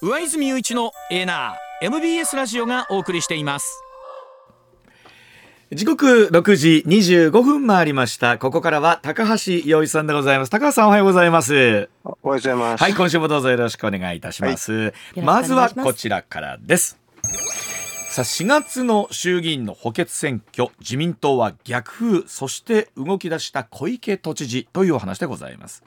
上泉雄一のエナー MBS ラジオがお送りしています時刻6時25分回りました。ここからは高橋洋一さんでございます。高橋さんおはようございます。おはようございます。はい、今週もどうぞよろしくお願いいたします。よろしくおまず願いしますはこちらからです。さあ4月の衆議院の補欠選挙自民党は逆風そして動き出した小池都知事というお話でございます。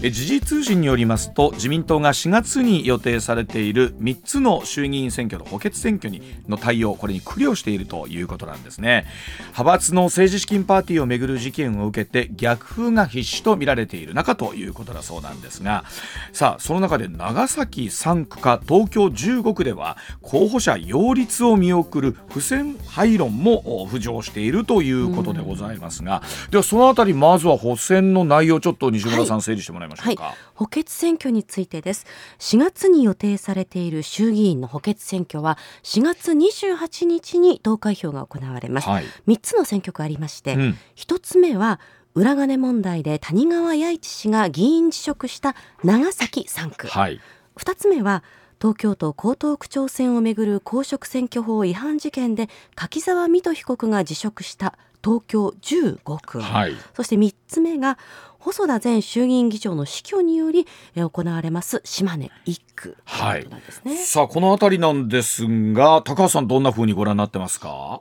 え時事通信によりますと自民党が4月に予定されている3つの衆議院選挙の補欠選挙にの対応これに苦慮しているということなんですね。派閥の政治資金パーティーをめぐる事件を受けて逆風が必至と見られている中ということだそうなんですがさあその中で長崎3区か東京15区では候補者擁立を見送る不選廃論もお浮上しているということでございますが、ではそのあたりまずは補選の内容ちょっと西村さん整理してもらいましょうか。補欠選挙についてです。4月に予定されている衆議院の補欠選挙は4月28日に投開票が行われます、はい。3つの選挙区ありまして、うん。1つ目は裏金問題で谷川弥一氏が議員辞職した長崎3区、はい。2つ目は東京都江東区長選をめぐる公職選挙法違反事件で柿沢水戸被告が辞職した東京15区、はい。そして3つ目が細田前衆議院議長の死去によりえー行われます島根1区。ということなんですね。さあこのあたりなんですが高橋さんどんな風にご覧になってますか？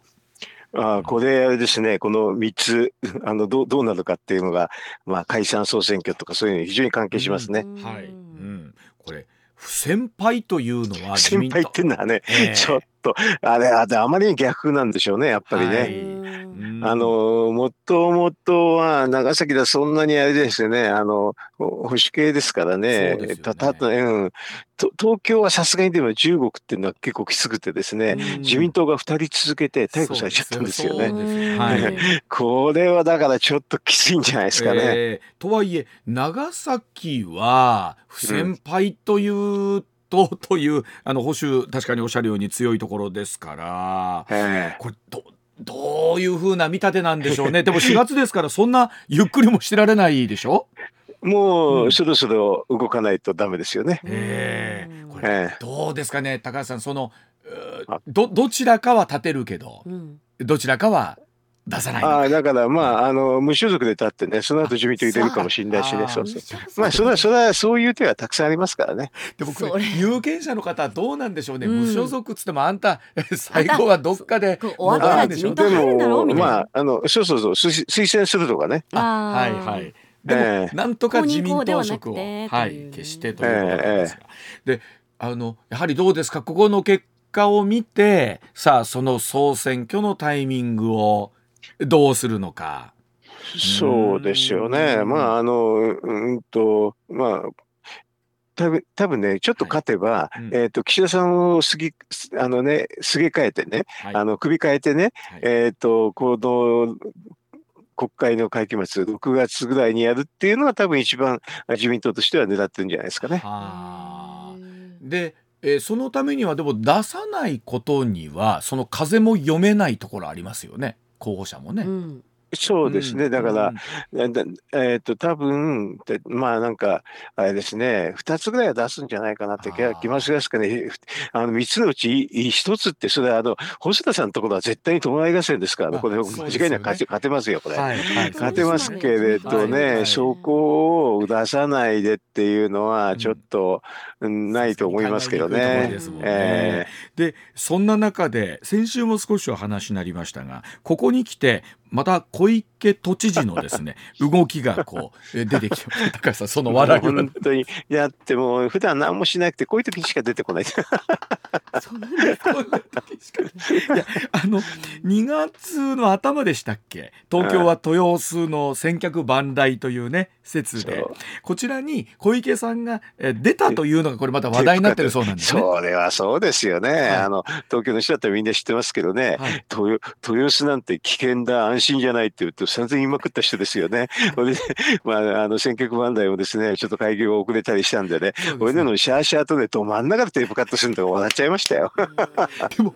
あこれあれですね、この3つ、あのどうどうなるかっていうのが、まあ、解散総選挙とかそういうのに非常に関係しますね。うんはい、うん、これ不先輩というのは自先輩っていうのはね、ええ。ちょっと、あれ、あれあまりに逆なんでしょうね、やっぱりね。あの、もともとは長崎ではそんなにあれですよね、あの、ほ保守系ですからね。たたうん、と東京はさすがにでも中国っていうのは結構きつくてですね、うん。自民党が2人続けて逮捕されちゃったんですよね。はい。これはだからちょっときついんじゃないですかね。えーとはいえ長崎は不先輩というと、というあの保守確かにおっしゃるように強いところですからええ。これどどういうふうな見立てなんでしょうね。でも4月ですからそんなゆっくりもしてられないでしょ？もうそろそろ動かないとダメですよね。ええ。これええ。どうですかね高橋さんそのどどちらかは立てるけどうん。どちらかは出さないああだからまああの無所属で立ってねその後自民党入れるかもしれないしね。あそうそう。まあそれはそれはそういう手はたくさんありますからね。でも有権者の方はどうなんでしょうね、うん。無所属っつってもあんた最後はどっかで終わったでしょ。自民党入るんだろうみたいな。まああのそうそうそう。推推薦するとかね。ああはいーはい。でも、ええ。なんとか自民党職を、はとい消してということなんですが、であのやはりどうですか？ここの結果を見てさあその総選挙のタイミングをどうするのか。そうですよね。うんまああのうんとまあ。多分多分ね、ちょっと勝てば、いうんえっ、と、岸田さんをすぎ、あのね、すげ替えてね、はいあの、首変えてね、はいえっ、と、この国会の会期末、6月ぐらいにやるっていうのが多分一番自民党としては狙ってるんじゃないですかね。はあで、えーそのためにはでも出さないことにはその風も読めないところありますよね候補者もね。うんそうですね。ん。だからうん、だえっ、と、多分でまあなんか、あれですね、2つぐらいは出すんじゃないかなって気があー。気ますかね。あの、3つのうち1つって、それはあの、細田さんのところは絶対に友合合戦ですからね、あこれ間違いなく勝て勝てますよ、これ。はいはい勝てますけれどはいはい。ね、そこを出さないでっていうのは、ちょっと、うんないと思いますけどね。で。ね。え。でそんな中で先週も少しお話になりましたがここに来てまた小池都知事のですね 動きがこうえ出てきて高橋さんその笑いは本当に。だってもう普段何もしなくてこういう時しか出てこない。そうなんですか。こういう時しかいやあの2月の頭でしたっけ？東京は豊洲の千客万来というね説でそうこちらに小池さんがえ出たというのがこれまた話題になってるそうなんですね。それはそうですよね。いあの東京の人だったらみんな知ってますけどね。はい豊豊洲なんて危険だ安心じゃないって言うと散々言いまくった人ですよね。それでまああの千客万来もですねちょっと開業が遅れたりしたんでね。そうですね俺のシャーシャーとねど真ん中でテープカットするのとか笑っちゃいましたよ。でも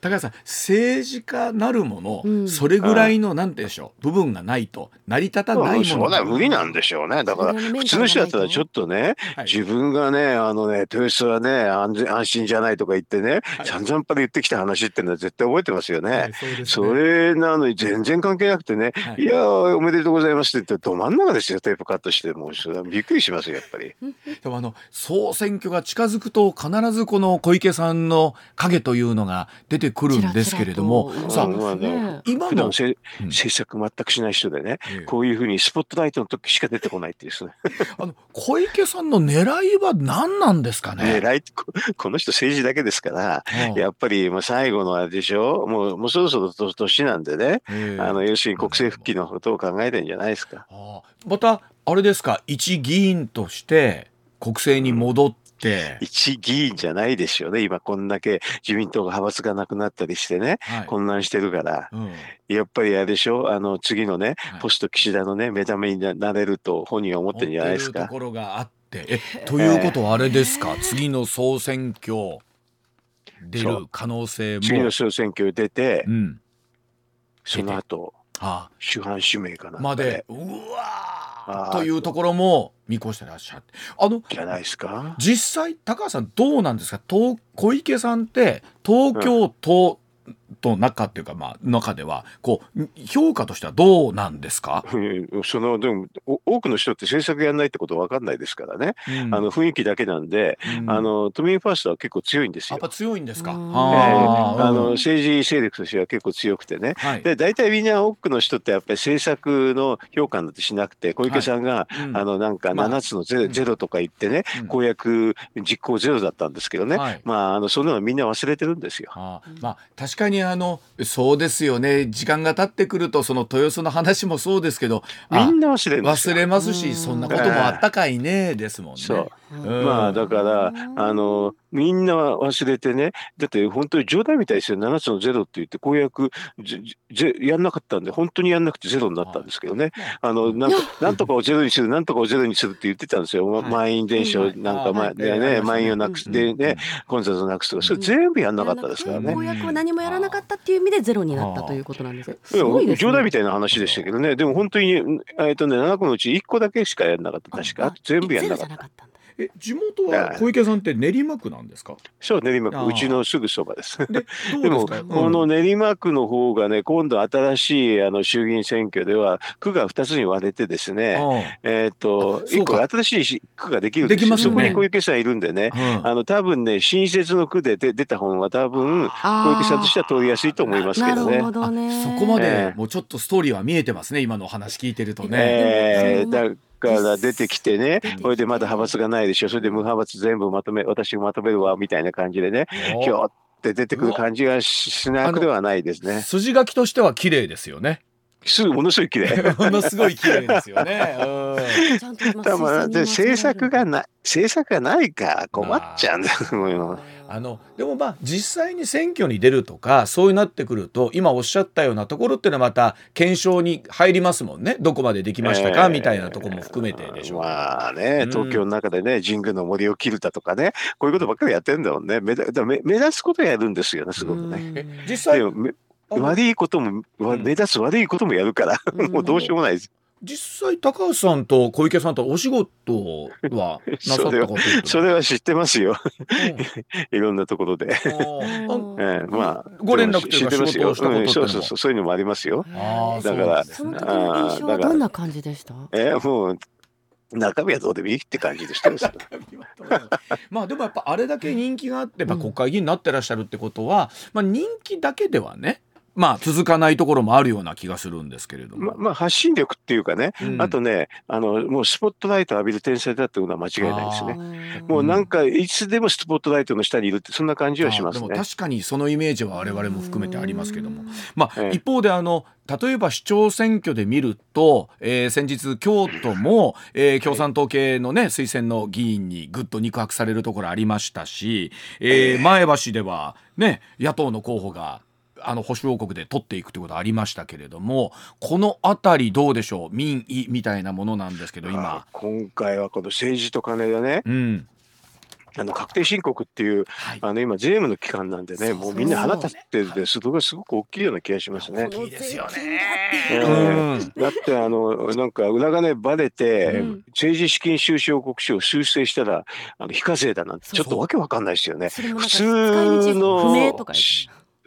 高橋さん政治家なるもの、うん。それぐらいのなんてでしょう部分がないと成り立たないもの。そうだ無理なんでしょうね。だから普通の人だったらちょっとね、はい。自分がねあのね豊洲はね安全安心じゃないとか言ってね、はい。散々パで言ってきた話っていうのは絶対覚えてますよね。はいそうですね。それなのに全然関係なくてね、はい。い、やーおめでとうございますって言ってど真ん中ですよテープカットして。もうそれはびっくりしますよやっぱり。でもあの総選挙が近づくと必ずこの小池さんの影というのが出てくるんですけれどもさあね。今の制作全くしない人でね、ええ。こういうふうにスポットライトの時しか出てこないっていうですね。あの小池さんの狙いは何なんですかね？狙い ここの人政治だけですから、うん。やっぱりもう最後のあれでしょ？もうもうそろそろと年なんでね、ええ。あの要するに国政復帰のことを考えてんじゃないですか。またあれですか？一議員として国政に戻って、一議員じゃないですよね。今こんだけ自民党が派閥がなくなったりしてね。はい。混乱してるから。うん。やっぱりあれでしょ？あの次のねはい。ポスト岸田のね目覚めにななれると本人は思ってるんじゃないですか。と。ころがあって。えということはあれですか、次の総選挙出る可能性も。次の総選挙出てうん。その後あ。主犯指名かなあまでうわというところも見越してらっしゃって。あのじゃないですか？実際高橋さんどうなんですか？東小池さんって東京都と中っていうかまあ中ではこう評価としてはどうなんですか、うんそのでもお多くの人って政策やんないってこと分かんないですからね、うん。あの雰囲気だけなんで、うん。あの都民ファーストは結構強いんですよ。やっ。ぱ強いんですか？うんえー。あのうん。政治勢力としては結構強くてね。はい。で大体みんな多くの人ってやっぱり政策の評価なんてしなくて小池さんが、うん。あのなんかまあ7つのゼ,、ゼロとか言ってね、うん。公約実行ゼロだったんですけどね、はい。まああのそんなのみんな忘れてるんですよ。あー。まあ確かにあのそうですよね。時間が経ってくるとその豊洲の話もそうですけどあみんな忘れ忘れますうん。しそんなこともあったかいね。ですもんね。まあだからあのみんな忘れてね。だって本当に冗談みたいですよ。7つのゼロって言って公約ぜぜやんなかったんで本当にやんなくてゼロになったんですけどね。あのなんとなんとかをゼロにするなんとかをゼロにするって言ってたんですよ、まはい満員電車をなんか、まあはい。ねね満員をなくすでね混雑をなくすとかそれ全部やんなかったですからね。公約は何もやらなかったっていう意味でゼロになったということなんです。いすごいです冗談みたいな話でしたけどね、でも本当に、えっとね、7個のうち1個だけしかやんなかった、確か。全部やんなかった。え地元は小池さんって練馬区なんですか？そう、練馬区、うちのすぐそばです。でどでも、うですか。この練馬区の方がね、今度新しいあの衆議院選挙では、区が2つに割れてですね、えっと、1個新しい区ができるんですよ。できますよねそこに小池さんいるんでね、うんあの、多分ね、新設の区で出出た本は多分、小池さんとしては通りやすいと思いますけどねなるほ。どね。そこまええでもうちょっとストーリーは見えてますね今のお話聞いてるとね。えー、だから出てきてね。それでまだ派閥がないでしょ、それで無派閥全部まとめ、私がまとめるわみたいな感じでね、お。ひょって出てくる感じがししなくではないですね。筋書きとしては綺麗ですよね。すぐものすごい綺麗。ものすごい綺麗ですよね。うんで推薦に回される政策がない、政策がないから困っちゃうんだよ。あのでもまあ実際に選挙に出るとかそういうなってくると今おっしゃったようなところっていうのはまた検証に入りますもんねどこまでできましたか、えーみたいなところも含めてでしょう。まあね、うん東京の中でね、神宮の森を切るだとかね、こういうことばっかりやってんだもんね。目目目立つことやるんですよね、すごくね。え実際悪いことも、わうん。目立つ悪いこともやるから、うん。もうどうしようもないです。実際高橋さんと小池さんとお仕事は なさったことそれは知ってますよ、うん。いろんなところで。ええまあ、ご連絡というか知ってますよ。そうそうそう、そういうのもありますよ。だからそのそうなんですね。時の印象はどんな感じでした？ええもう、中身はどうでもいいって感じでしてますよ。まあでもやっぱあれだけ人気があって、まあ、国会議員になってらっしゃるってことは、まあ、人気だけではねまあ続かないところもあるような気がするんですけれども。ままあ、発信力っていうかね、うん。あとねあの、もうスポットライト浴びる天才だっていうのは間違いないですね。ねもうなんか、いつでもスポットライトの下にいるって、そんな感じはしますね。あでも確かにそのイメージは我々も含めてありますけども、まあ、ええ。一方であの例えば市長選挙で見ると、えー先日京都も、えー共産党系のね推薦の議員にぐっと肉薄されるところありましたし、えー前橋ではね野党の候補があの保守王国で取っていくということありましたけれどもこの辺りどうでしょう？民意みたいなものなんですけど今。あ。今回はこの政治と金でね、うん。あの確定申告っていう、はい。あの今、税務の期間なんでね、もうみんな腹立ってて、それがすごく大きいような気がしますね。大きいですよね。だってあのなんか裏金ばれて、うん。政治資金収支報告書を修正したらあの非課税だなんてちょっとわけわかんないですよね。普通の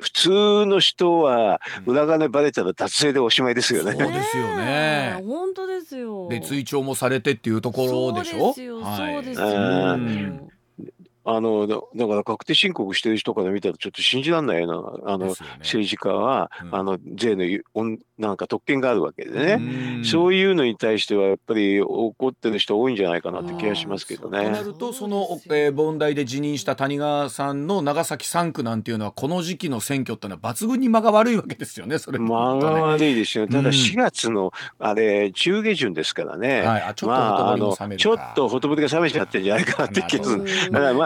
普通の人は裏金ばれたら脱税でおしまいですよね。そうですよねえ本当ですよ。で追徴もされてっていうところでしょ？そうですよ。はいそうですよ。うんあのだだから確定申告してる人から見たらちょっと信じられないような。あの、ね。政治家は、うん。あの税のゆおんなんか特権があるわけでね。うん。そういうのに対してはやっぱり怒ってる人多いんじゃないかなって気がしますけどね。とな。るとその、えー問題で辞任した谷川さんの長崎3区なんていうのはこの時期の選挙ってのは抜群に間が悪いわけですよねそれ。間が悪いですよ。たうん。だ4月のあれ中下旬ですからね。はい。あちょっとほとぼりが冷めちゃってんじゃないかなって気がする。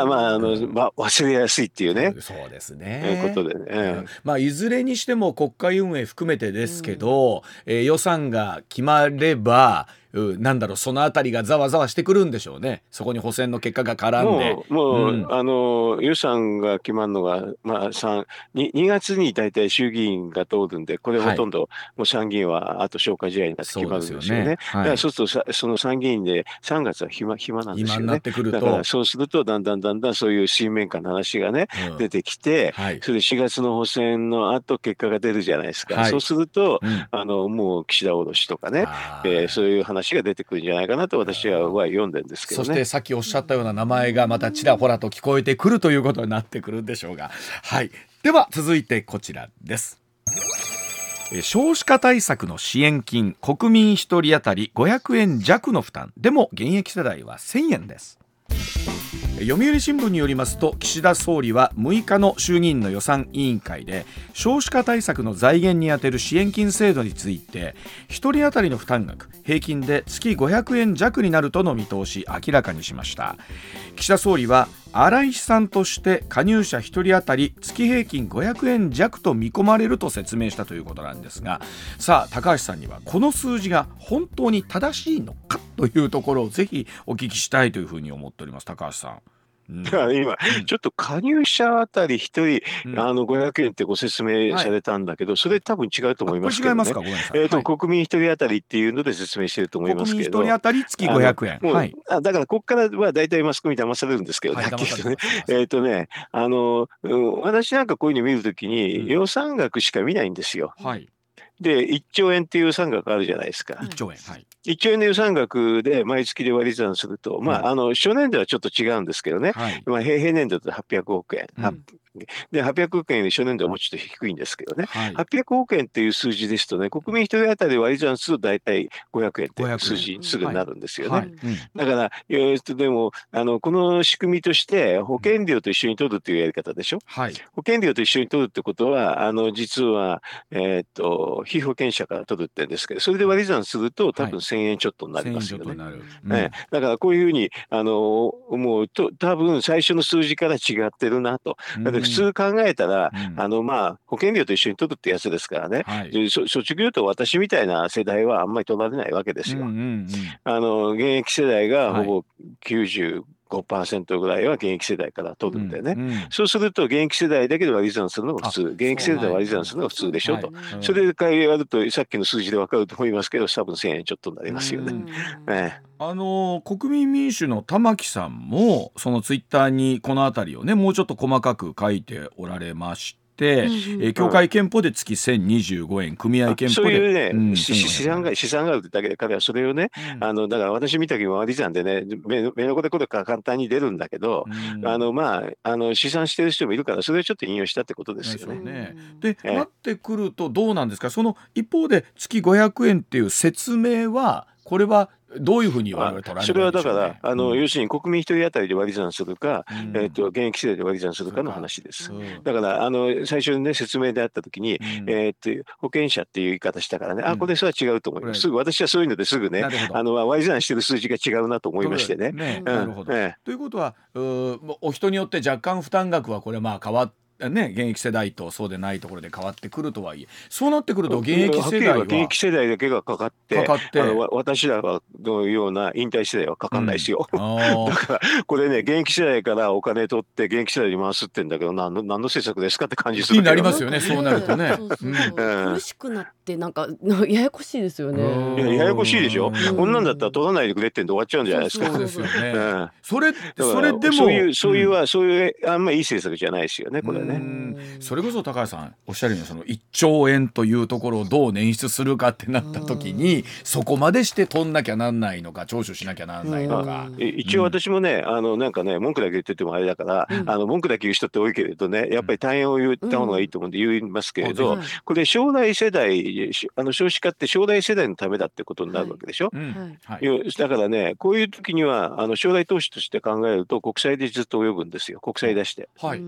まああの、まあ、忘れやすいっていうね。そうですえねーことでね。うんまあ、いずれにしても国会運営含めてですけど、えー予算が決まればうなんだろうそのあたりがざわざわしてくるんでしょうね。そこに補選の結果が絡んで。もう、もう、うん。あの、予算が決まるのが、まあ、三2、2月に大体衆議院が通るんで、これほとんど、もう参議院はあと消化試合になって決まるんですよね。ね。はい。だからそうするとさ、その参議院で3月は暇、暇なんですよね。だから、そうすると、だんだんだんだんそういう水面下の話がね、うん。出てきて、はい。それで4月の補選の後結果が出るじゃないですか。はいそうすると、うんあの、もう岸田降ろしとかね、えーそういう話が出てくるんじゃないかなと私はは読んでるんですけどね。そしてさっきおっしゃったような名前がまたちらほらと聞こえてくるということになってくるんでしょうが。はい。では続いてこちらです。えー少子化対策の支援金国民1人当たり500円弱の負担。でも現役世代は1000円です読売新聞によりますと岸田総理は6日の衆議院の予算委員会で少子化対策の財源に充てる支援金制度について1人当たりの負担額平均で月500円弱になるとの見通し明らかにしました。岸田総理は荒井さんとして加入者1人当たり月平均500円弱と見込まれると説明したということなんですがさあ高橋さんにはこの数字が本当に正しいのかというところをぜひお聞きしたいというふうに思っております高橋さん。うんだから今、ちょっと加入者あたり一人、うんあの500円ってご説明されたんだけど、それ多分違うと思いますけどね違いますか？ごめんなさい。えーとはい国民一人当たりっていうので説明してると思います国民けど。一人当たり月500円。もうはい。あだからここからは大体マスコミ騙されるんですけど、はいはっえっ、とね、あの、うん私なんかこういうの見るときうんに予算額しか見ないんですよ。はい。で、1兆円っていう予算額あるじゃないですか。1兆円。はい。1兆円の予算額で毎月で割り算すると、まうんあ、あの、初年度はちょっと違うんですけどね。はい。まあ、平平年度だと800億円。うんで、800億円より初年度はもうちょっと低いんですけどね。はい。800億円っていう数字ですとね、国民一人当たり割り算すると大体500円って500円数字にすぐなるんですよね。はい。うんだから、えーっと、でも、あの、この仕組みとして、保険料と一緒に取るっていうやり方でしょはい。保険料と一緒に取るってことは、あの、実は、えーっと、被保険者から取るって言うんですけど、それで割り算すると、多はい分1000円ちょっとになり1000円ますよね。ちょっとになる。ええだからこういうふうに、あの、もうと、多分最初の数字から違ってるなと。うんだって普通考えたら、うんあの、まあ、保険料と一緒に取るってやつですからね。はい。言うと私みたいな世代はあんまり取られないわけですよ。うんうんうんあの、現役世代がはいほぼ95%ぐらいは現役世代から取るんでね。うんうんそうすると、現役世代だけで割り算するのが普通。現役世代で割り算するのが普通でしょ？と。はいそれで会やると、さっきの数字でわかると思いますけど、多分1000円ちょっとになりますよね。うんえあの国民民主の玉木さんもそのツイッターにこの辺りをねもうちょっと細かく書いておられまして、うんうん。えー協会憲法で月1025円組合憲法で。そういうね、うんし資産が資産があるだけで彼はそれをね、あのだから私見た時も割り算でね目目のこでこれから簡単に出るんだけど、うん。あのまああの試算してる人もいるからそれをちょっと引用したってことですよね。ね。で、ええ。なってくるとどうなんですか？その一方で月500円っていう説明はこれはどういうふうに我それはだから、あのうん。要するに国民一人当たりで割り算するか、うん。えっと現役世代で割り算するかの話です。うんだからあの最初にね説明であった時に、うん。えーっと保険者っていう言い方したからね、うん。あこれそれは違うと思います。すぐ私はそういうのですぐねあの割り算してる数字が違うなと思いましてね。ねうんなるほど、ええということはうお人によって若干負担額はこれまあ変わってね現役世代とそうでないところで変わってくるとはいえそうなってくると現役世代は。現役世代だけがかかって、かかって。あのわ私らはのような引退世代はかかんないですよ。あー。だからこれね現役世代からお金取って現役世代に回すってんだけど何の何の政策ですかって感じするになりますよねそうなるとね。苦しくなってなんか ややこしいですよね。うんいやややこしいでしょ、うん。こんなんだったら取らないでくれってんで終わっちゃうんじゃないですか。そうですよね、うん。それそれでも。そういうそういううん。は、そういうあんまいい政策じゃないですよねこれね。うん。それこそ高橋さんおっしゃるようにその1兆円というところをどう捻出するかってなった時にそこまでして取んなきゃなんないのか聴取しなきゃなんないのか。え一応私もね、あのなんかね文句だけ言っててもあれだから、うん。あの文句だけ言う人って多いけれどねやっぱり大変を言った方がいいと思うんで言いますけれど、うん。これ将来世代しあの少子化って将来世代のためだってことになるわけでしょ？うん。はい。よだからねこういう時にはあの将来投資として考えると国債でずっと泳ぐんですよ。国債出して。はい。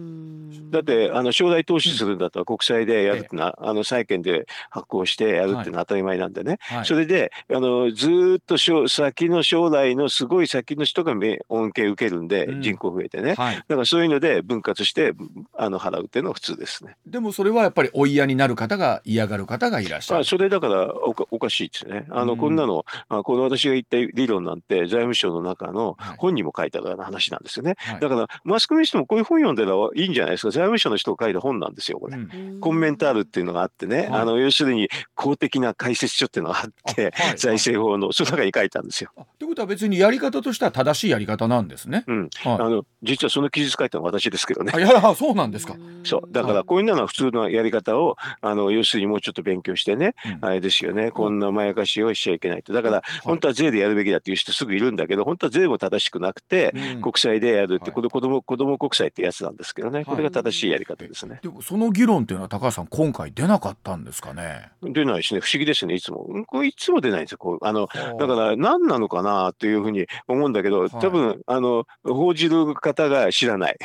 だってあの将来投資するんだったら国債でやるってのは、あの債券で発行してやるっていうのは当たり前なんでね、はい。それであのずーっとしょ先の将来のすごい先の人がめ恩恵受けるんで、うん。人口増えてね、はい、だからそういうので分割してあの払うっていうのが普通ですね。でもそれはやっぱりお嫌になる方が嫌がる方がいらっしゃる。まあ、それだからおかおかしいですね。あの、うんこんなのあこの私が言った理論なんて財務省の中のはい本にも書いてあるような話なんですよね。はいだからマスコミの人もこういう本読んでるのはいいんじゃないですか財務省の人が書いた本なんですよこれ。うんコンメンタールっていうのがあってね、はいあの要するに公的な解説書っていうのがあって、あはい財政法のその中に書いたんですよ。あということは別にやり方としては正しいやり方なんですね。うん、はいあの実はその記述書いたのは私ですけどねあ。いやそうなんですか。そうだかはいらこういうのは普通のやり方をあの要するにもうちょっと勉強してね、うん。あれですよね。こんなまやかしをしちゃいけないと。だからはい。本当は税でやるべきだっていう人すぐいるんだけど本当は税も正しくなくて、うん。国債でやるって、はい。これ子供子供国債ってやつなんですけどね、はい。これが正しいやり方ですね。でもその議論っていうのは高橋さん今回出なかったんですかね？出ないしね。不思議ですね。いつも、うんこれいつも出ないんですよ。こうあのだから何なのかなっていうふうに思うんだけど、はい。多分あの報じる方が知らない。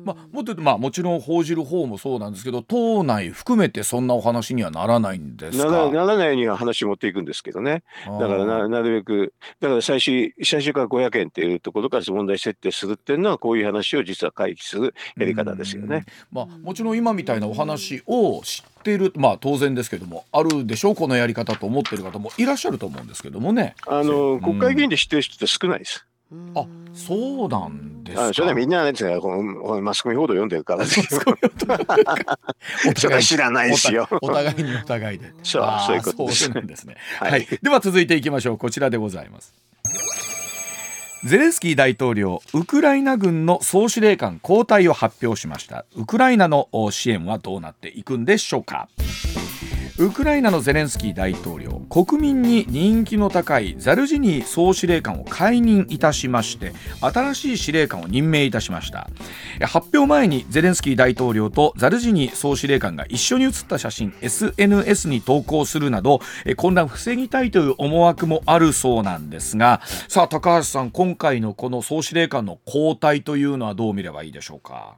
うんまあ、もっと言うとまあもちろん報じる方もそうなんですけど党内含めてそんなお話にはならないんですなからならないには話持っていくんですけどね。だからななるべく、だから最終最初から500円っていうところから問題設定するっていうのは、こういう話を実は回避するやり方ですよね。うんまあ、もちろん今みたいなお話を知っているまあ当然ですけどもあるでしょうこのやり方と思ってる方もいらっしゃると思うんですけどもね。あのうん国会議員で知ってる人って少ないです。あそうなんですか？あそれはみんなね、このマスコミ報道読んでるから。おそれは知らないですよ。お 互いにお互いで。そうそういうことですですね。ははいい、では続いていきましょう。こちらでございます。ゼレンスキー大統領、ウクライナ軍の総司令官交代を発表しました。ウクライナの支援はどうなっていくんでしょうか。ウクライナのゼレンスキー大統領国民に人気の高いザルジニー総司令官を解任いたしまして新しい司令官を任命いたしました発表前にゼレンスキー大統領とザルジニー総司令官が一緒に写った写真 SNS に投稿するなど混乱を防ぎたいという思惑もあるそうなんですがさあ高橋さん今回のこの総司令官の交代というのはどう見ればいいでしょうか？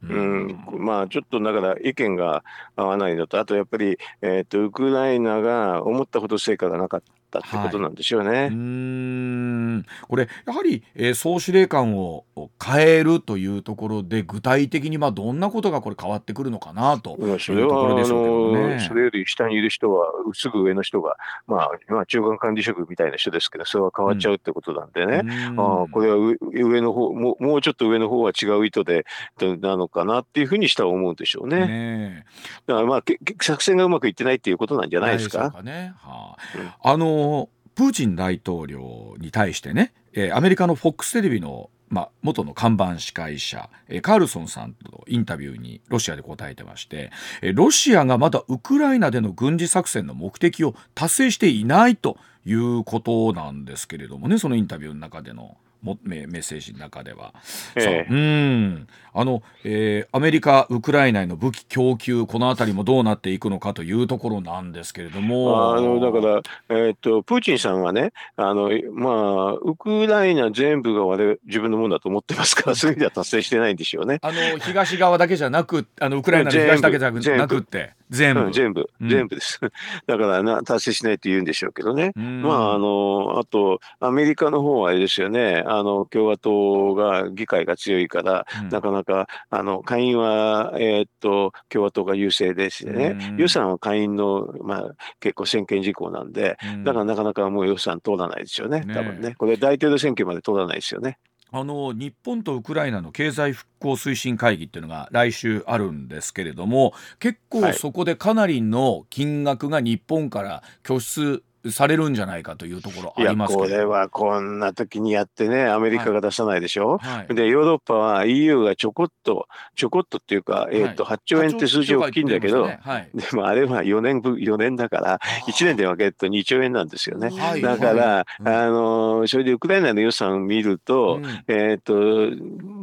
うん、まあちょっとだから意見が合わないのと、あとやっぱり、えー、とウクライナが思ったほど成果がなかったってことなんでしょうね。うーん。これやはり、えー総司令官を変えるというところで具体的にまあどんなことがこれ変わってくるのかなというところは、あでしょうけどの、ね。それより下にいる人は、すぐ上の人が、まあ、まあ、中間管理職みたいな人ですけど、それは変わっちゃうってことなんでね。うんああこれは上上の方もう、もうちょっと上の方は違う意図でとなのかなっていうふうにしたら思うんでしょうね。ねだからまあ、けけ作戦がうまくいってないっていうことなんじゃないですか？かね。はあうんあのプーチン大統領に対してね、えーアメリカの FOX テレビのまあ、元の看板司会者、えカールソンさんとインタビューにロシアで答えてまして、えロシアがまだウクライナでの軍事作戦の目的を達成していないということなんですけれどもねそのインタビューの中での。もメメッセージの中では。ええ。そう。うん。あの、えーアメリカウクライナへの武器供給この辺りもどうなっていくのかというところなんですけれども。あのだから、えーっと、プーチンさんはね、あのまあ、ウクライナ全部が我々自分のものだと思ってますから、そう。いう意味では達成してないんでしょうね。あの東側だけじゃなくあのウクライナの東だけじゃなくって全部うん、全部、うん全部です。だからな、達成しないって言うんでしょうけどね。うんまあ、あの、あと、アメリカの方はあれですよね、あの、共和党が、議会が強いから、うんなかなか、あの、下院は、えーっと、共和党が優勢ですよね。うん予算は下院の、まあ、結構専権事項なんで、うんだからなかなかもう予算通らないですよね、ね多分ね。これ大統領選挙まで通らないですよね。あの日本とウクライナの経済復興推進会議っていうのが来週あるんですけれども結構はい。そこでかなりの金額が日本から拠出されるんじゃないかというところありますけれどこれはこんな時にやってね、アメリカが出さないでしょ？はい。で、ヨーロッパは EU がちょこっと、ちょこっとっていうか、えっ、と、8兆円って数字大きいんだけど、はい。でもあれは4年分、4年だから、1年で分けると2兆円なんですよね。はい。だから、うん。あのそれでウクライナの予算を見ると、うん。えっ、と、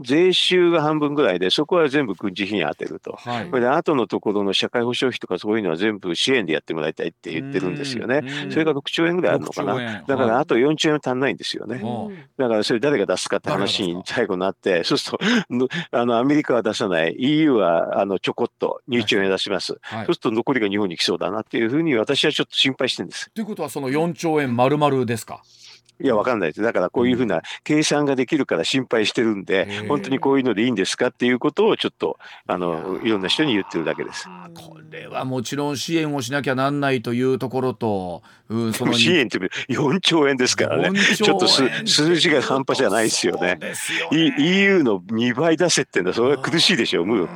税収が半分ぐらいで、そこは全部軍事費に当てると。はい。それで、後のところの社会保障費とかそういうのは全部支援でやってもらいたいって言ってるんですよね。うん。それが6兆円ぐらいあるのか6兆円な。だから、あと4兆円足んないんですよね。うんだからそれ誰が出すかって話に最後になって、そうするとの あのアメリカは出さない、EU はあのちょこっと2兆円出します。はいそうすると残りが日本に来そうだなっていうふうに私はちょっと心配してるんです。ということはその4兆円丸々ですか？いや、わかんないです。だからこういうふうな計算ができるから心配してるんへでー、本当にこういうのでいいんですかっていうことをちょっと、あの、いろんな人に言ってるだけです。これはもちろん支援をしなきゃなんないというところと、うん、その支援って4兆円ですからね。4兆円ちょっとす数字が半端じゃないですよね。よ E- ね EU の2倍出せってんだ、それは苦しいでしょう、もう。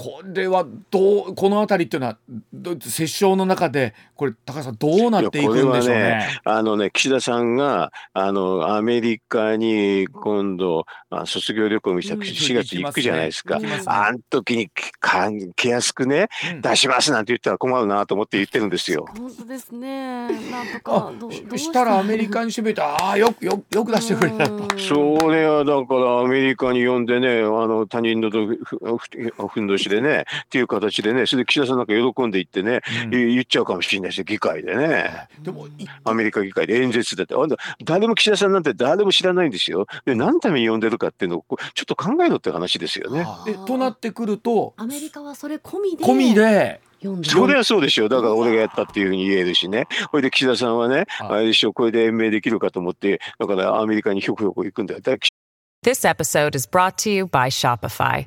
これはどうこの辺りっていうのはど折衝の中でこれ高橋さんどうなっていくんでしょういやこれはね。あのね、岸田さんが、あの、アメリカに今度、あ卒業旅行にしたうん4月に行くじゃないですか。行きますねあん時にかん気安くね、うん出しますなんて言ったら困るなと思って言ってるんですよ。本当ですね。なんとあかどうしたらアメリカにしてみるとああよくよよく出してくれたと。うんそれはだからアメリカに呼んでね、あの他人のどふふふんどしでね、っていう形でね、それで岸田さんなんか喜んで言ってね、うん言っちゃうかもしれないし、議会でね。でもいアメリカ議会で演説だって、あんた誰も岸田さんなんて誰も知らないんですよ。で、何のために呼んでるかっていうのをちょっと考えろって話ですよね。でとなってくるとアメリカはそれ込みで込みで読んでそれはそうでしょ。だから俺がやったっていうふうに言えるしね。これで岸田さんはね、はいあれでしょ、これで延命できるかと思って、だからアメリカにひょこひょこ行くんだよ。This episode is brought to you by Shopify.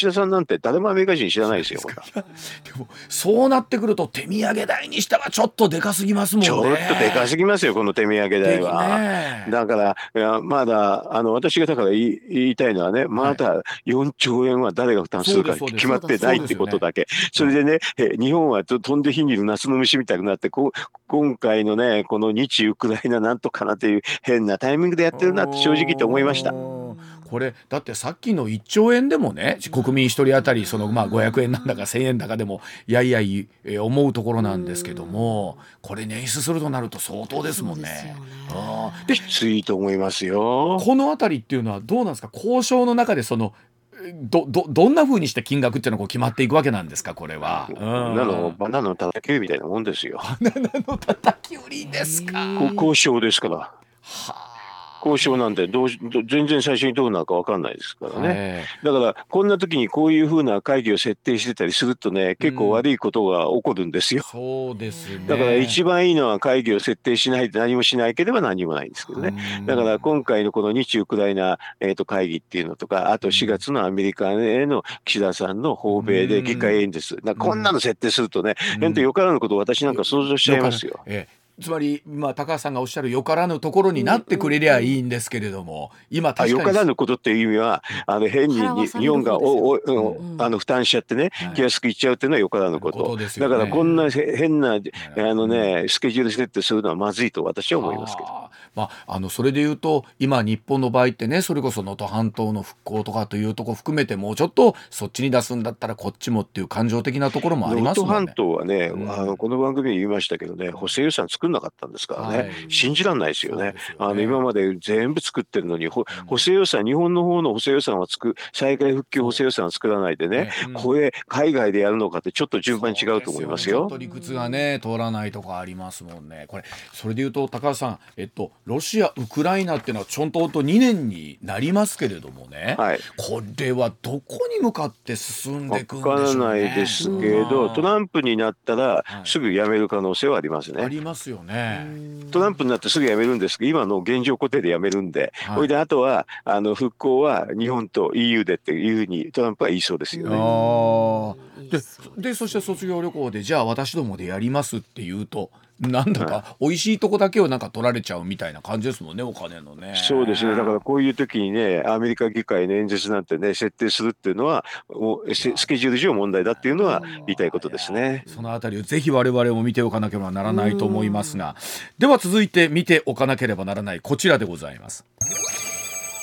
岸田さんなんて誰もアメリカ人知らないですよ。でもそうなってくると手土産代にしてはちょっとでかすぎますもんね。ちょっとでかすぎますよ、この手土産代は。ねだから、まだ、あの、私がだから言い言いたいのはね、まだ4兆円は誰が負担するか決まってないってことだけ。それでね、え日本はと飛んで火にいる夏の虫みたいになって、こう今回のね、この日ウクライナなんとかなっていう変なタイミングでやってるなって正直言って思いました。これだってさっきの1兆円でもね国民1人当たりそのまあ500円なんだか1,000円だかでもやいやいえー思うところなんですけどもこれ捻出するとなると相当ですもんね。できついと思いますよ。この辺りっていうのはどうなんですか？交渉の中でそのえどどどんな風にして金額っていうのがこう決まっていくわけなんですか？これは。うんなのバナナの叩き売りみたいなもんですよ。バナナの叩き売りですか？こ交渉ですから。は交渉なんてどうど全然最初にどうなるか分かんないですからね。えだからこんな時にこういうふうな会議を設定してたりするとね結構悪いことが起こるんですよ。そうですね。だから一番いいのは会議を設定しないで何もしないければ何もないんですけどね。だから今回のこの日ウクライナ、えー、と会議っていうのとか、あと4月のアメリカへの岸田さんの訪米で議会演説、なん。かこんなの設定するとね、本当よからぬことを私なんか想像しちゃいますよ。ええつまり、まあ、高橋さんがおっしゃるよからぬところになってくれりゃいいんですけれども、今あ確かに。よからぬことっていう意味は、あの変に日本がおおおうん。あの負担しちゃってねはい、気安くいっちゃうっていうのはよからぬこことね。だからこんなへ変なあのねスケジュール設定するのはまずいと私は思いますけど。あー。まあ、あのそれで言うと今日本の場合ってねそれこそ能登半島の復興とかというとこ含めてもうちょっとそっちに出すんだったらこっちもっていう感情的なところもありますもんね。島はね、うん。あのこの番組で言いましたけどね、補正予算作んなかったんですからね、はい信じられないですよねねあの今まで全部作ってるのに、補正予算、日本の方の補正予算は作再開復旧補正予算は作らないでね、うんこれ、海外でやるのかって、ちょっと順番違うと思いますよそうです。ね理屈がね通らないとかありますもんね。これそれで言うと高橋さん、えっとロシアウクライナっていうのはちょんとと2年になりますけれどもね。はいこれはどこに向かって進んでいくんでしょうね。わからないですけど、トランプになったらすぐ辞める可能性はありますね。ありますよね。トランプになってすぐ辞めるんですけど、今の現状固定で辞めるんで、はいそれであとはあの復興は日本と EU でっていうふうにトランプは言いそうですよね。ででそして卒業旅行でじゃあ私どもでやりますって言うとなんだか美味しいとこだけをなんか取られちゃうみたいな感じですもんねお金のね。そうですね。だからこういう時にね、アメリカ議会の演説なんてね、設定するっていうのは、もうススケジュール上問題だっていうのは言いたいことですね。そのあたりをぜひ我々も見ておかなければならないと思いますがでは続いて見ておかなければならないこちらでございます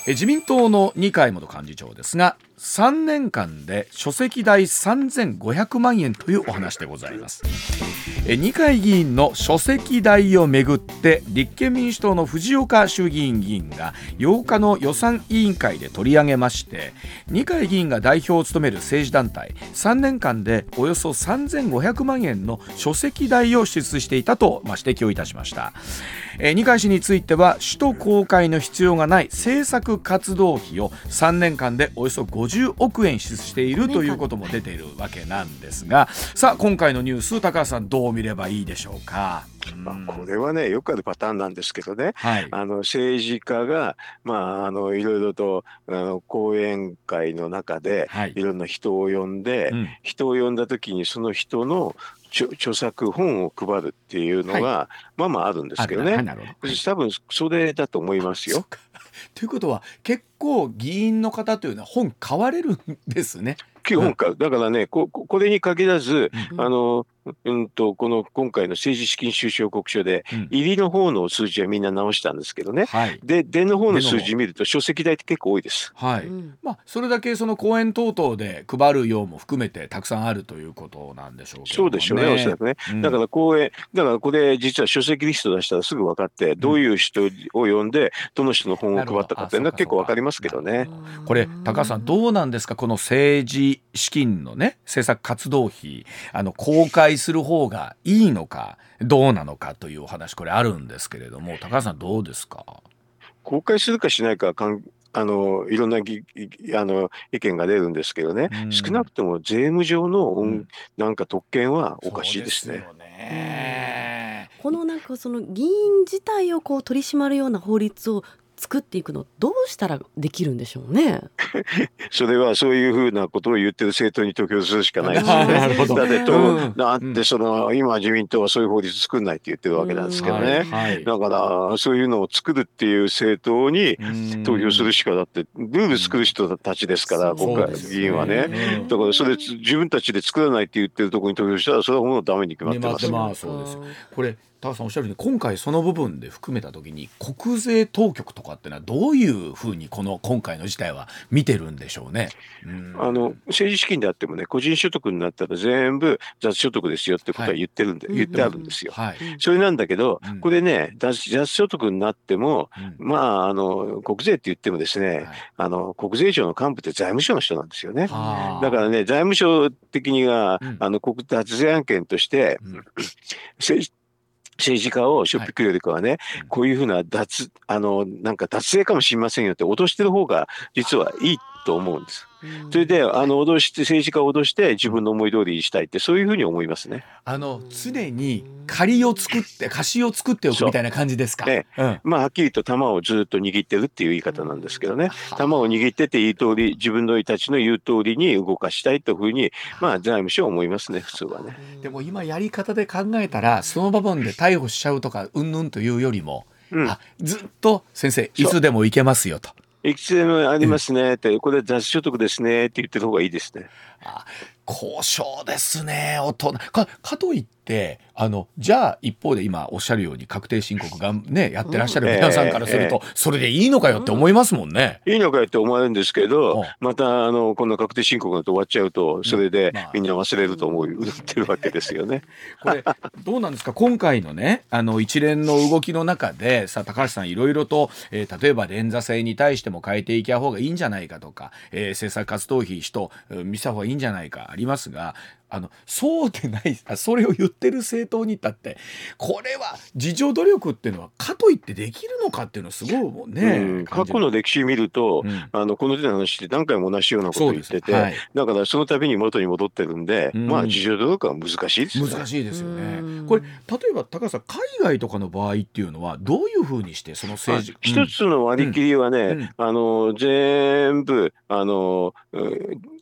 え自民党の二階元幹事長ですが3年間で書籍代3500万円というお話でございます。二階議員の書籍代をめぐって立憲民主党の藤岡衆議院議員が8日の予算委員会で取り上げまして二階議員が代表を務める政治団体3年間でおよそ3500万円の書籍代を支出していたと、まあ、指摘をいたしました。二階氏については首都公開の必要がない政策活動費を3年間でおよそ50億円支出しているということも出ているわけなんですがさあ今回のニュース高橋さんどう見ればいいでしょうか？まあ、これはね、よくあるパターンなんですけどね。はいあの政治家が、まあ、あのいろいろとあの講演会の中ではいいろんな人を呼んで、うん人を呼んだ時にその人の著著作本を配るっていうのが、まあまああるんですけどね。ど多分それだと思いますよ。ということは結構議員の方というのは本買われるんですね。基本か、だからねこ、ここれに限らず、うんあのうんとこの今回の政治資金収支報告書で、うん入りの方の数字はみんな直したんですけどね。はいで、出の方の数字見ると、書籍代って結構多いです。はい、うんまあそれだけその講演等々で配る用も含めてたくさんあるということなんでしょうけどもそうでしょうね、おそらくね。うんだから講演、だからこれ、実は書籍リスト出したらすぐ分かって、どういう人を呼んで、どの人の本を配ったかっていうのは結構分かりますけどね。これ高橋さんどうなんですか？この政治資金のね政策活動費あの公開する方がいいのかどうなのかというお話これあるんですけれども高橋さんどうですか？公開するかしないかはかんあのいろんなぎあの意見が出るんですけどね、うん。少なくとも税務上の、うんうん。なんか特権はおかしいですね。そうよね。このなんかその議員自体をこう取り締まるような法律を作っていくのどうしたらできるんでしょうね？それはそういうふうなことを言ってる政党に投票するしかないですよね。なるほど。だってと、うん。なんでその今自民党はそういう法律作んないって言ってるわけなんですけどね。はいはい。だからそういうのを作るっていう政党にうん。投票するしかだってルール作る人たちですから、うん。国会議員はね。うん。だからそれつ自分たちで作らないって言ってるところに投票したらそれはもうダメに決まってます決まってます。そうです。これ高橋さんおっしゃるように今回その部分で含めた時に国税当局とかってのはどういうふうにこの今回の事態は見てるんでしょうね。うん。あの政治資金であってもね個人所得になったら全部雑所得ですよってことは言ってるんで、はい言ってあるんですよ。はい、それなんだけど、うん。これね雑雑所得になってもうん。まああの国税って言ってもですね、はい。あの国税庁の幹部って財務省の人なんですよね。はあ。だからね財務省的には、うん。あの国脱税案件として、うん政治家をしょっぴくよりかはね、うんこういうふうな脱あのなんか脱税かもしれませんよって脅してる方が実はいいと思うんです。それであの脅して政治家を脅して自分の思い通りにしたいってそういうふうに思いますね。あの常に仮を作って貸しを作っておくみたいな感じですか？えうんまあはっきりと弾をずっと握ってるっていう言い方なんですけどね。弾を握ってていい通り自分のたちの言う通りに動かしたいというふうにまあ財務省は思いますね普通はね。でも今やり方で考えたらその場面で逮捕しちゃうとかうんぬんというよりも、うんあずっと先生いつでも行けますよと。いくつでもありますね。って、これ雑所得ですね。って言ってる方がいいですね。あ交渉ですね大人。かかといってあのじゃあ一方で今おっしゃるように確定申告がねやってらっしゃる皆さんからすると、それでいいのかよって思いますもんね。いいのかよって思われるんですけうどん、またあのこんな確定申告だと終わっちゃうと、それでまあ。みんな忘れると思う、売ってるわけですよね。これどうなんですか？今回のねあの一連の動きの中でさ高橋さんいろいろと、えー例えば連座制に対しても変えていきゃ方がいいんじゃないかとか、えー政策活動費とうん見せた方がいいんじゃないかありますがあのそうでないあそれを言ってる政党に至ってこれは自助努力っていうのはかといってできるのかっていうのはすごいもんね、うん。過去の歴史見ると、うん。あのこの手の話って何回も同じようなことを言ってて、はい。だからその度に元に戻ってるんで、うん。まあ自助努力は難しいですよね。難しいですよね。うん。これ例えば高橋さん海外とかの場合っていうのはどういうふうにしてその政治、一つの割り切りはね、うん。あの全部あの、うん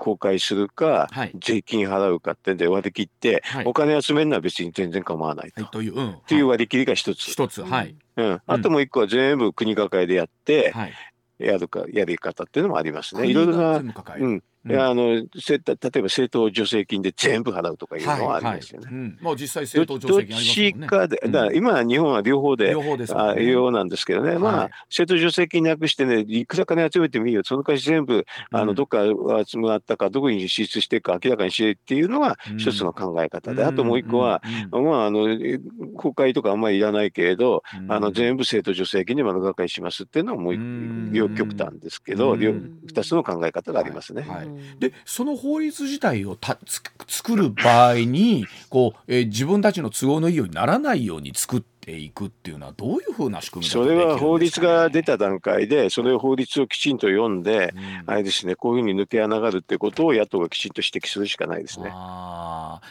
公開するか、はい。税金払うかってんで割り切って、はい。お金集めるのは別に全然構わないと。はい、という、いう割り切りが一つ、一つ、はい、うん、あともう一個は全部国抱えでやって、はい、やるかやり方っていうのもありますね。国いろいろなが全、部抱えるうん。いやあのせ例えば政党助成金で全部払うとかいうのはありますよね。うん、まあ実際ど政党助成金ありどっますもんね。ちかで、うん。だから今は日本は両方で両方ですね。あなんですけどね、まあ、はい。政党助成金なくしてね、いくら金集めてもいいよ、その会全部、あうん。のどっか集まったか、どこに支出していくか明らかにしてっていうのがうん。一つの考え方で、あともう一個は、、うんまあ、あのえ国会とかあんまりいらないけれど、うん。あの全部政党助成金で丸がかりしますっていうのはもううん。両極端ですけど、うん。両二つの考え方がありますね。はいでその法律自体をたつ作る場合にこう、えー自分たちの都合のいいようにならないように作っていくっていうのはどういうふうな仕組みだとそれは法律が出た、た段階で、それを法律をきちんと読んで、うんあれですね、こういうふうに抜け穴があるってことを野党がきちんと指摘するしかないですね。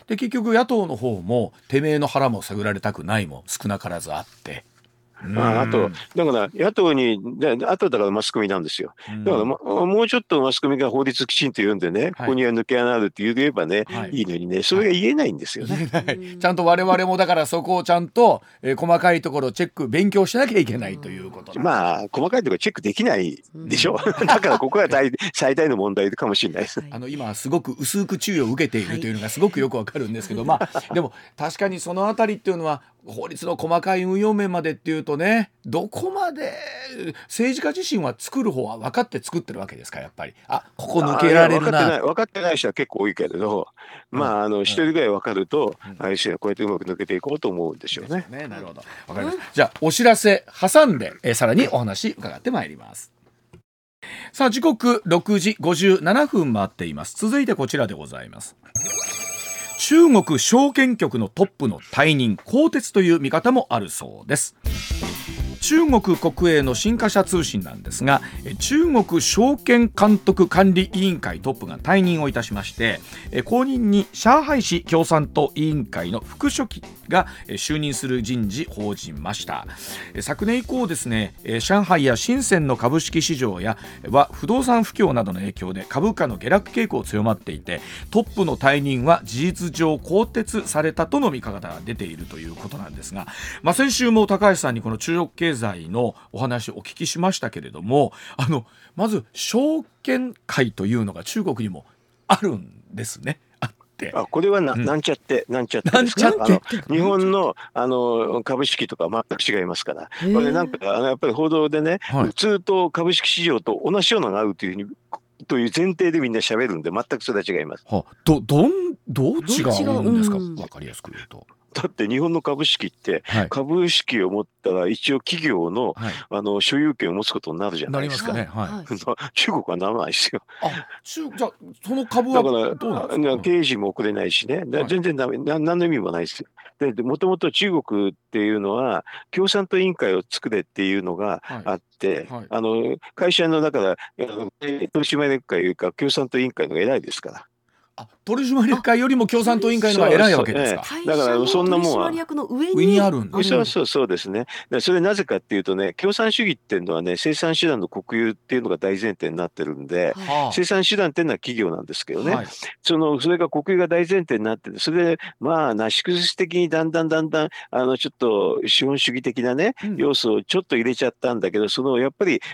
で結局野党の方もてめえの腹も探られたくないも少なからずあって。まあ、あと、だから野党に、であとだからマスコミなんですよ。だから、ま、もうちょっとマスコミが法律きちんと読んでね、ここには抜け穴あるって言えばね、はい。いいのにね、それが言えないんですよね。言えない。ちゃんと我々もだからそこをちゃんと、えー細かいところをチェック勉強しなきゃいけないということまあ、細かいところチェックできないでしょ。だからここが大最大の問題かもしれないです。あの今すごく薄く注意を受けているというのがすごくよくわかるんですけど、まあでも確かにそのあたりっていうのは法律の細かい運用面までっていうとねどこまで政治家自身は作る方は分かって作ってるわけですかやっぱりあここ抜けられる分かってない分かってない人は結構多いけれど、まあ、あの一人ぐらい分かると、ああいう人はこうやってうまく抜けていこうと思うんでしょうね。ね、なるほど。わかりました。じゃあ、お知らせ挟んで、えーさらにお話伺ってまいります。さあ、時刻6時57分回っています。続いてこちらでございます。中国証券局のトップの退任、更迭という見方もあるそうです。中国国営の新華社通信なんですが中国証券監督管理委員会トップが退任をいたしまして後任に上海市共産党委員会の副書記が就任する人事報じました昨年以降ですね上海や深センの株式市場やは不動産不況などの影響で株価の下落傾向強まっていてトップの退任は事実上更迭されたとの見方が出ているということなんですが、まあ、先週も高橋さんにこの中国経済のお話をお聞きしましたけれどもあのまず証券会というのが中国にもあるんですね。あこれはな,、うん。ん、ちゃってなんちゃってですか？日本のあの株式とか全く違いますから。これなんかあのやっぱり報道でね、はい。普通と株式市場と同じようなのが合うというふうにという前提でみんな喋るんで全くそれは違います。はどどんどう違うんですか？わかりやすく言うと。だって日本の株式ってはい株式を持ったら一応企業のはい、あの所有権を持つことになるじゃなですか。すかね？はい。中国はならないですよ。あ中じゃあその株はだからどうなんですか？経営陣も送れないしね、全然ダメな何の意味もないですよ。でもともと中国っていうのは共産党委員会を作れっていうのがあって、はいはいあの会社のだからあの取締役会いうか共産党委員会のが偉いですから。あ取締役会よりも共産党委員会の方が偉いわけですか。そうだからそんなもんは。上にあるんだ。そうそうそうですね。それなぜかっていうとね、共産主義っていうのはね、生産手段の国有っていうのが大前提になってるんで、は生産手段っていうのは企業なんですけどね、はい。そのそれが国有が大前提になってて、それでまあ、なし崩し的にだんだんだんだん、あのちょっと資本主義的なね、うん。要素をちょっと入れちゃったんだけど、そのやっぱりこ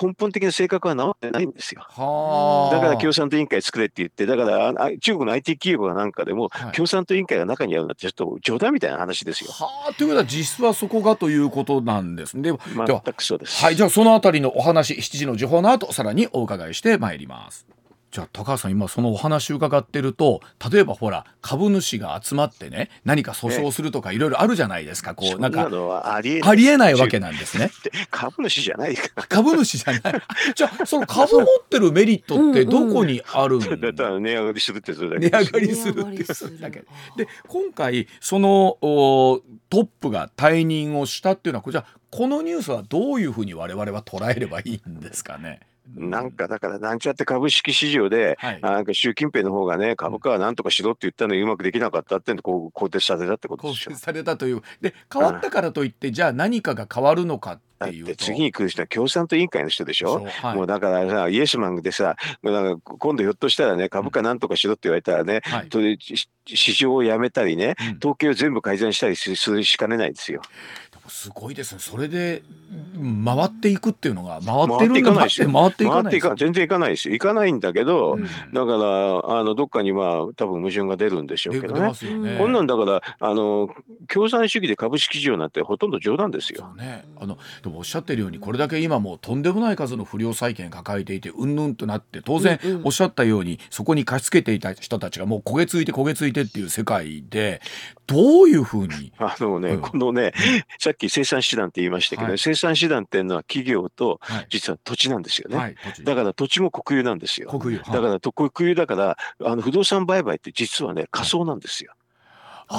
根本的な性格は治ってないんですよ。はあだから共産党委員会作れって言って、だからあ中国の IT 企業がなんかでも、はい共産党委員会が中にあるなんて、ちょっと冗談みたいな話ですよ。はあということは実質はそこがということなんですね。全くそうです。はいじゃあそのあたりのお話7時の時報の後さらにお伺いしてまいります。じゃあ高橋さん今そのお話伺ってると例えばほら株主が集まってね何か訴訟するとかいろいろあるじゃないですかこそうんなんかのはありえない。ありえないわけなんですね。って株主じゃない。株主じゃない。じゃあその株持ってるメリットってどこにあるん？だったら値上がりするってそれだ値けです上がりするってだけで今回そのおトップが退任をしたっていうのはじゃあこのニュースはどういうふうに我々は捉えればいいんですかね？なんかだからなんちゃって株式市場で、はい。あなんか習近平の方がね株価はなんとかしろって言ったのにうまくできなかったってこう更迭されたってことですよ。更新されたという。で変わったからといってじゃあ何かが変わるのかだっていうと。次に来る人は共産党委員会の人でしょ。はい。もうだからさイエスマンでさなんか今度ひょっとしたらね株価なんとかしろって言われたらね、はい。市場をやめたりね、うん。統計を全部改ざんしたりすするしかねないですよ。でもすごいですねそれでうん回っていくっていうのが回って回っているんだ。回っていか回っていない全然いかないですよ。いかないんだけど、うんだからあのどっかにまあ多分矛盾が出るんでしょうけどね。ね。こんなんだからあの共産主義で株式市場なんてほとんど冗談ですよ。ね、あのでもおっしゃってるようにこれだけ今もうとんでもない数の不良債権抱えていてうんぬんとなって当然おっしゃったようにそこに貸し付けていた人たちがもう焦げついて焦げついてっていう世界でどういうふうに？あのね、うんこのね、さっき生産手段って言いましたけど、はい生産手段っていうのは企業とはい実は土地なんですよね。はいだから土地も国有なんですよ。国有だからと国有だからあの不動産売買って実はね仮想なんですよ。だ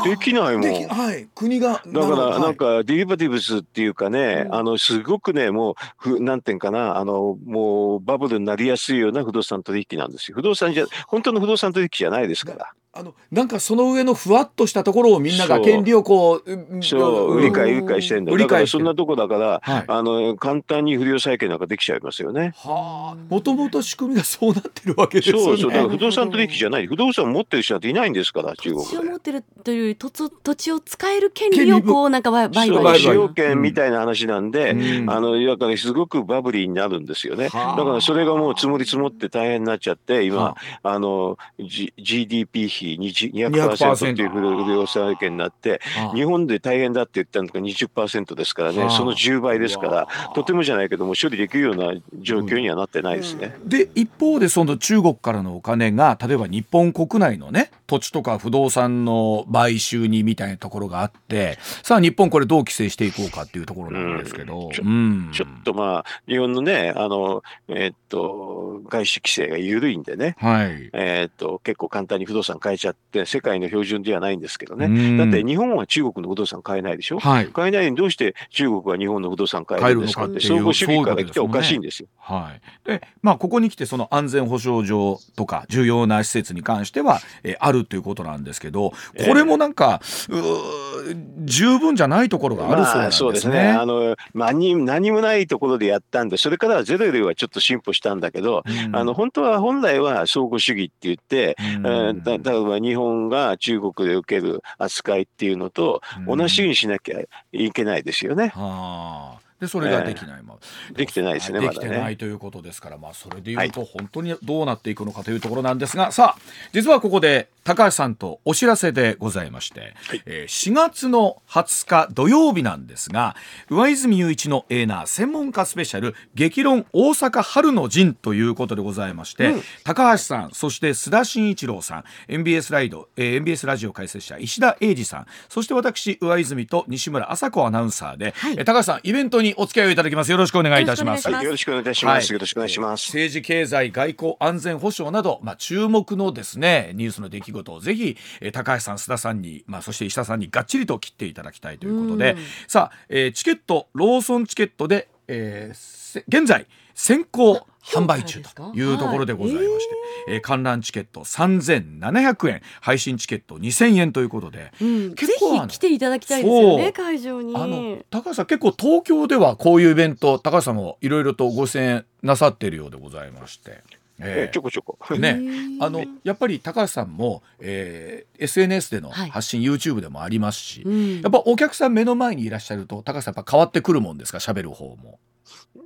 ってできないもん。はい国がだからなんかデリバティブスっていうかね、うんあのすごくねもうふなんていうかなあのもうバブルになりやすいような不動産取引なんですよ。不動産じゃ本当の不動産取引じゃないですから。あのなんかその上のふわっとしたところをみんなが権利をこううんそう。うん売り買い売り買いしてんだ。売り買いしてだからそんなとこだから、はい。あの簡単に不良債権なんかできちゃいますよね。はあ。もともと仕組みがそうなってるわけですよね。そうそう。だからね不動産取引じゃない。不動産持ってる人なんていないんですから中国で。土地を持。ってるという土地土地を使える権利をこうなんか売買使用権みたいな話なんで、うん。あのだからすごくバブリーになるんですよね。はあ。だからそれがもう積もり積もって大変になっちゃって今、はあ。の、G、GDP 比20 200% 200%っていう不良債権になってあ日本で大変だって言ったのが20%ですからね、はあ。その10倍ですからとてもじゃないけども処理できるような状況にはなってないですね。で一方でその中国からのお金が例えば日本国内のね土地とか不動産の買収にみたいなところがあってさあ日本これどう規制していこうかっていうところなんですけど、うん。ちょっとまあ日本のねあの、えっと外資規制が緩いんでね。はい、えー、と結構簡単に不動産買えちゃって世界の標準ではないんですけどね、うん。だって日本は中国の不動産買えないでしょ、はい。買えないのにどうして中国は日本の不動産買えるんですか？って相互主義から来ておかしいんですよ。はい、でまあここに来てその安全保障上とか重要な施設に関しては、えーあるということなんですけどこれもなんか、うー十分じゃないところがあるそうなんですね。そうですね。あの何何もないところでやったんでそれからはゼロよりはちょっと進歩したんだけど、うん。あの本当は本来は相互主義って言って、うん。えーだ例えば日本が中国で受ける扱いっていうのとうん同じようにしなきゃいけないですよね。はあでそれができない。まま、できてないですねできてないということですから、まあ、それでいうと本当にどうなっていくのかというところなんですが、さあ実はここで高橋さんとお知らせでございまして、えー4月の20日土曜日なんですが上泉雄一のエーナー専門家スペシャル激論大阪春の陣ということでございまして、高橋さんそして須田慎一郎さん MBS ライド、えー MBS ラジオ解説者石田英二さんそして私上泉と西村麻子アナウンサーで、はい。えー高橋さんイベントにお付き合いをいただきます。よろしくお願いいたします。よろしくお願いします。よろしくお願いします。政治経済外交安全保障など、まあ、注目のですねニュースの出来事をぜひ、えー高橋さん須田さんに、まあ、そして石田さんにがっちりと切っていただきたいということで、うん。さあ、えーチケットローソンチケットで、えーせ現在先行販売中というところでございまして、えー観覧チケット3700円配信チケット2000円ということで。うん、ぜ結構来ていただきたいですよね会場に。あの高橋さん結構東京ではこういうイベント高橋さんもいろいろとご出演なさっているようでございまして。ええちょこちょこ。えねあのやっぱり高橋さんも、えー SNS でのはい。発信、YouTube でもありますし、うん。やっぱお客さん目の前にいらっしゃると高橋さんやっぱ変わってくるもんですか？喋る方も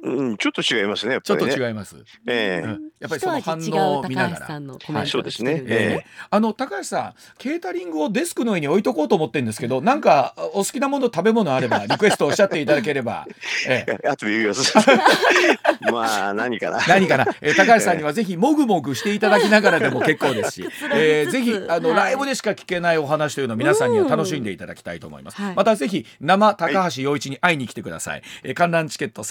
うん、ちょっと違いますね、やっちょっぱりね。と違います、ええ。うん。やっぱりその反応を見ながら。高橋さんのコメントがそうですね。ええ。あの高橋さんケータリングをデスクの上に置いとこうと思ってるんですけどなんかお好きなもの食べ物あればリクエストおっしゃっていただければ、ええ、あとで言います。まあ、何かな。何かな、えー高橋さんにはぜひもぐもぐしていただきながらでも結構ですし、えーぜひあの、はい。ライブでしか聞けないお話というのを皆さんには楽しんでいただきたいと思います、はいまたぜひ生高橋陽一に会いに来てください、えー観覧チケット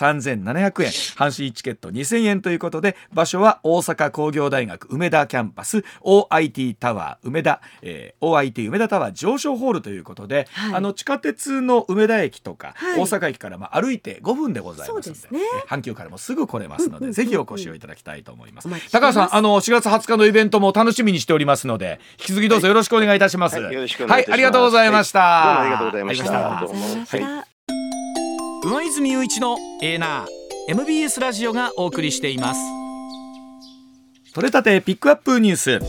3700円。阪神チケット2000円ということで場所は大阪工業大学梅田キャンパス OIT タワー梅田、えー OIT 梅田タワー上昇ホールということで、はい。あの地下鉄の梅田駅とか、はい。大阪駅からまあ歩いて5分でございますのでね。えー阪急からもすぐ来れますので、うんうんうんうん。ぜひお越しをいただきたいと思います。高橋さん、あの4月20日のイベントも楽しみにしておりますので、引き続きどうぞよろしくお願いいたします。はいありがとうございました。はいどうもありがとうございました。ありがとうございました。どうもはい。上泉雄一のエーナー MBS ラジオがお送りしています取れたてピックアップニュース。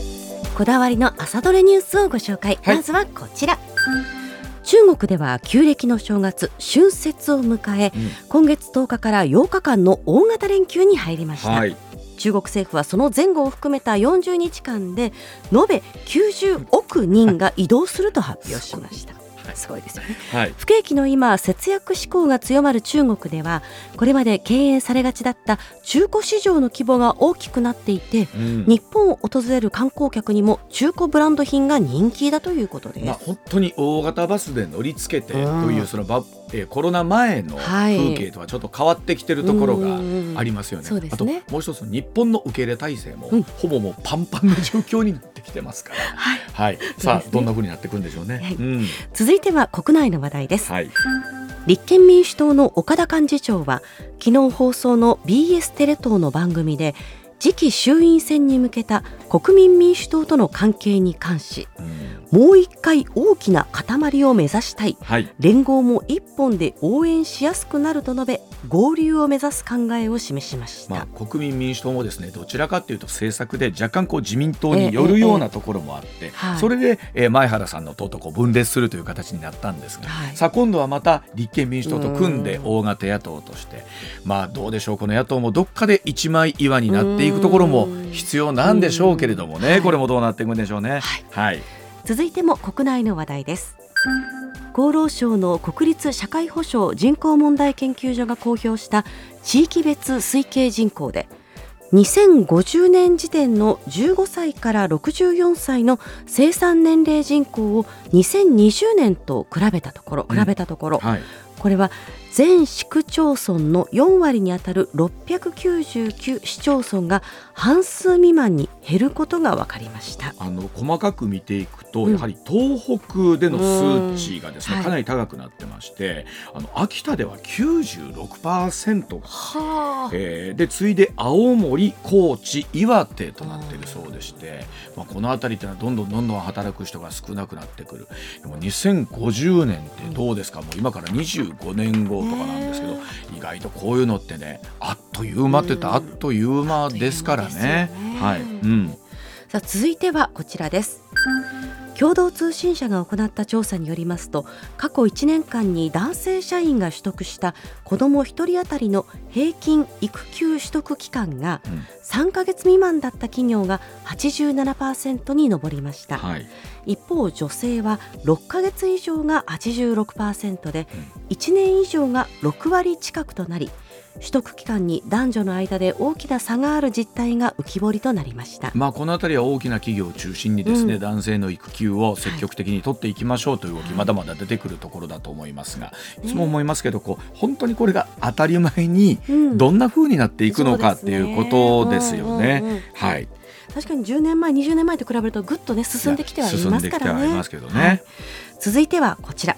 こだわりの朝どれニュースをご紹介、はいまずはこちら中国では旧暦の正月春節を迎え、うん今月10日から8日間の大型連休に入りました、はい。中国政府はその前後を含めた40日間で延べ90億人が移動すると発表しました。すごいですよねはい。不景気の今節約志向が強まる中国ではこれまで敬遠されがちだった中古市場の規模が大きくなっていてうん日本を訪れる観光客にも中古ブランド品が人気だということです。まあ本当に大型バスで乗り付けてうんというそのば、えーコロナ前のはい風景とはちょっと変わってきてるところがうんありますよね。そうですねあともう一つ日本の受け入れ体制も、うんほぼもうパンパンの状況になってきてますから。はいはい。さそうですねあどんな風になっていくんでしょうね。はいうん。続いては国内の話題です。はい。立憲民主党の岡田幹事長は昨日放送の BS テレ東の番組で次期衆院選に向けた国民民主党との関係に関しうんもう一回大きな塊を目指したい。はい。連合も一本で応援しやすくなると述べ合流を目指す考えを示しました、まあ、国民民主党もですねどちらかというと政策で若干こう自民党によるようなところもあって、はい。それで、えー前原さんの党とこう分裂するという形になったんですが、はい。さあ今度はまた立憲民主党と組んでうん。大型野党としてまあどうでしょうこの野党もどっかで一枚岩になっていくところも必要なんでしょうけれどもね。うんこれもどうなっていくんでしょうね。はい、続いても国内の話題です。厚労省の国立社会保障人口問題研究所が公表した地域別推計人口で2050年時点の15歳から64歳の生産年齢人口を2020年と比べたところ比べたところ、はい。これは全市区町村の4割にあたる699市町村が半数未満に減ることが分かりました。あの細かく見ていくと、うん。やはり東北での数値がですね、うん。はい。かなり高くなってましてあの秋田では96%はあ。えーで次いで青森、高知、岩手となっているそうでして、まあ、この辺りっていうのはどんどんどんどん働く人が少なくなってくる。でも2050年ってどうですか、もう今から25年後とかなんですけど、ね意外とこういうのってねあっという間って言ったらあっという間ですからね。ね。はい。うん。さあ続いてはこちらです共同通信社が行った調査によりますと過去1年間に男性社員が取得した子ども1人当たりの平均育休取得期間がうん。3ヶ月未満だった企業が87%に上りました、はい。一方女性は6ヶ月以上が86%で1年以上が6割近くとなり取得期間に男女の間で大きな差がある実態が浮き彫りとなりました。まあ、この辺りは大きな企業を中心にですね、うん。男性の育休を積極的に取っていきましょうという動き、はい。まだまだ出てくるところだと思いますが、いつも思いますけどこう本当にこれが当たり前にうん。どんな風になっていくのかっていうことですよね。そうんうんうんはい。確かに10年前20年前と比べるとぐっとね進んできてはいますからね。進んできてはいますけどね。続いてはこちら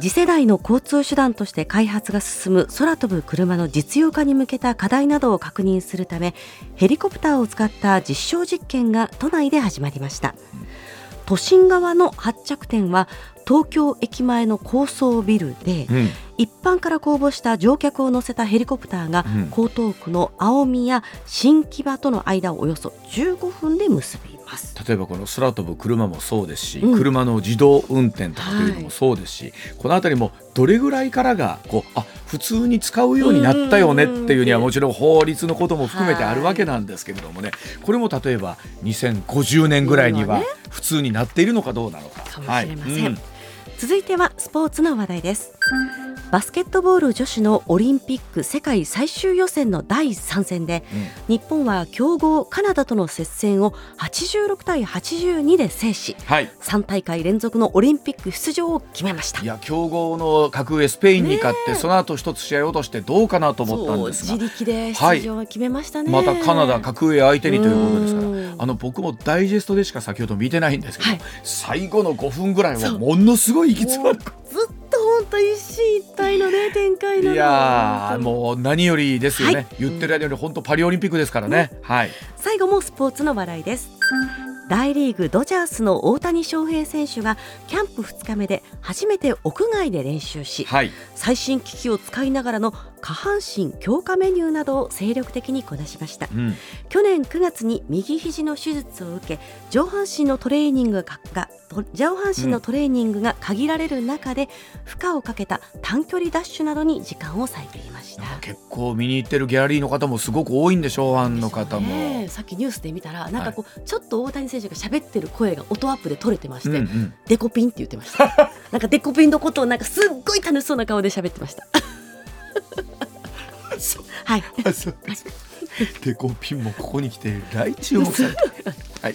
次世代の交通手段として開発が進む空飛ぶ車の実用化に向けた課題などを確認するためヘリコプターを使った実証実験が都内で始まりました。都心側の発着点は東京駅前の高層ビルで、うん。一般から公募した乗客を乗せたヘリコプターが、うん。江東区の青宮新木場との間をおよそ15分で結びます。例えばこの空飛ぶ車もそうですし、うん。車の自動運転とかというのもそうですし、この辺りもどれぐらいからがこうあ普通に使うようになったよねっていうにはうん。もちろん法律のことも含めてあるわけなんですけれどもね。これも例えば2050年ぐらいには普通になっているのかどうなのか。かもしれません。はい。うん続いてはスポーツの話題です。バスケットボール女子のオリンピック世界最終予選の第3戦で、日本は強豪カナダとの接戦を86対82で制しはい。3大会連続のオリンピック出場を決めました。いや強豪の格上スペインに勝って、その後一つ試合を落としてどうかなと思ったんですが。自力で出場を決めましたね、またカナダ格上相手にということですから。うん。あの僕もダイジェストでしか先ほど見てないんですけど、はい。最後の5分ぐらいはものすごい息詰まるずっと本当一進一退のね 展開なの。いやーもう何よりですよね、はい。言ってる間より本当パリオリンピックですからね、はい。最後もスポーツの話題です大リーグドジャースの大谷翔平選手がキャンプ2日目で初めて屋外で練習しはい。最新機器を使いながらの下半身強化メニューなどを精力的にこなしました。うん、去年9月に右肘の手術を受け上半身のトレーニングが上半身のトレーニングが限られる中で負荷をかけた短距離ダッシュなどに時間を割いていました。結構見に行ってるギャラリーの方もすごく多いんでしょうファンの方も、さっきニュースで見たらなんかこう、ちょっと大谷選手が喋ってる声が音アップで取れてまして、うんうん。デコピンって言ってました。なんかデコピンのことをなんかすっごい楽しそうな顔で喋ってました。はい。デコピンもここに来て大注目さはい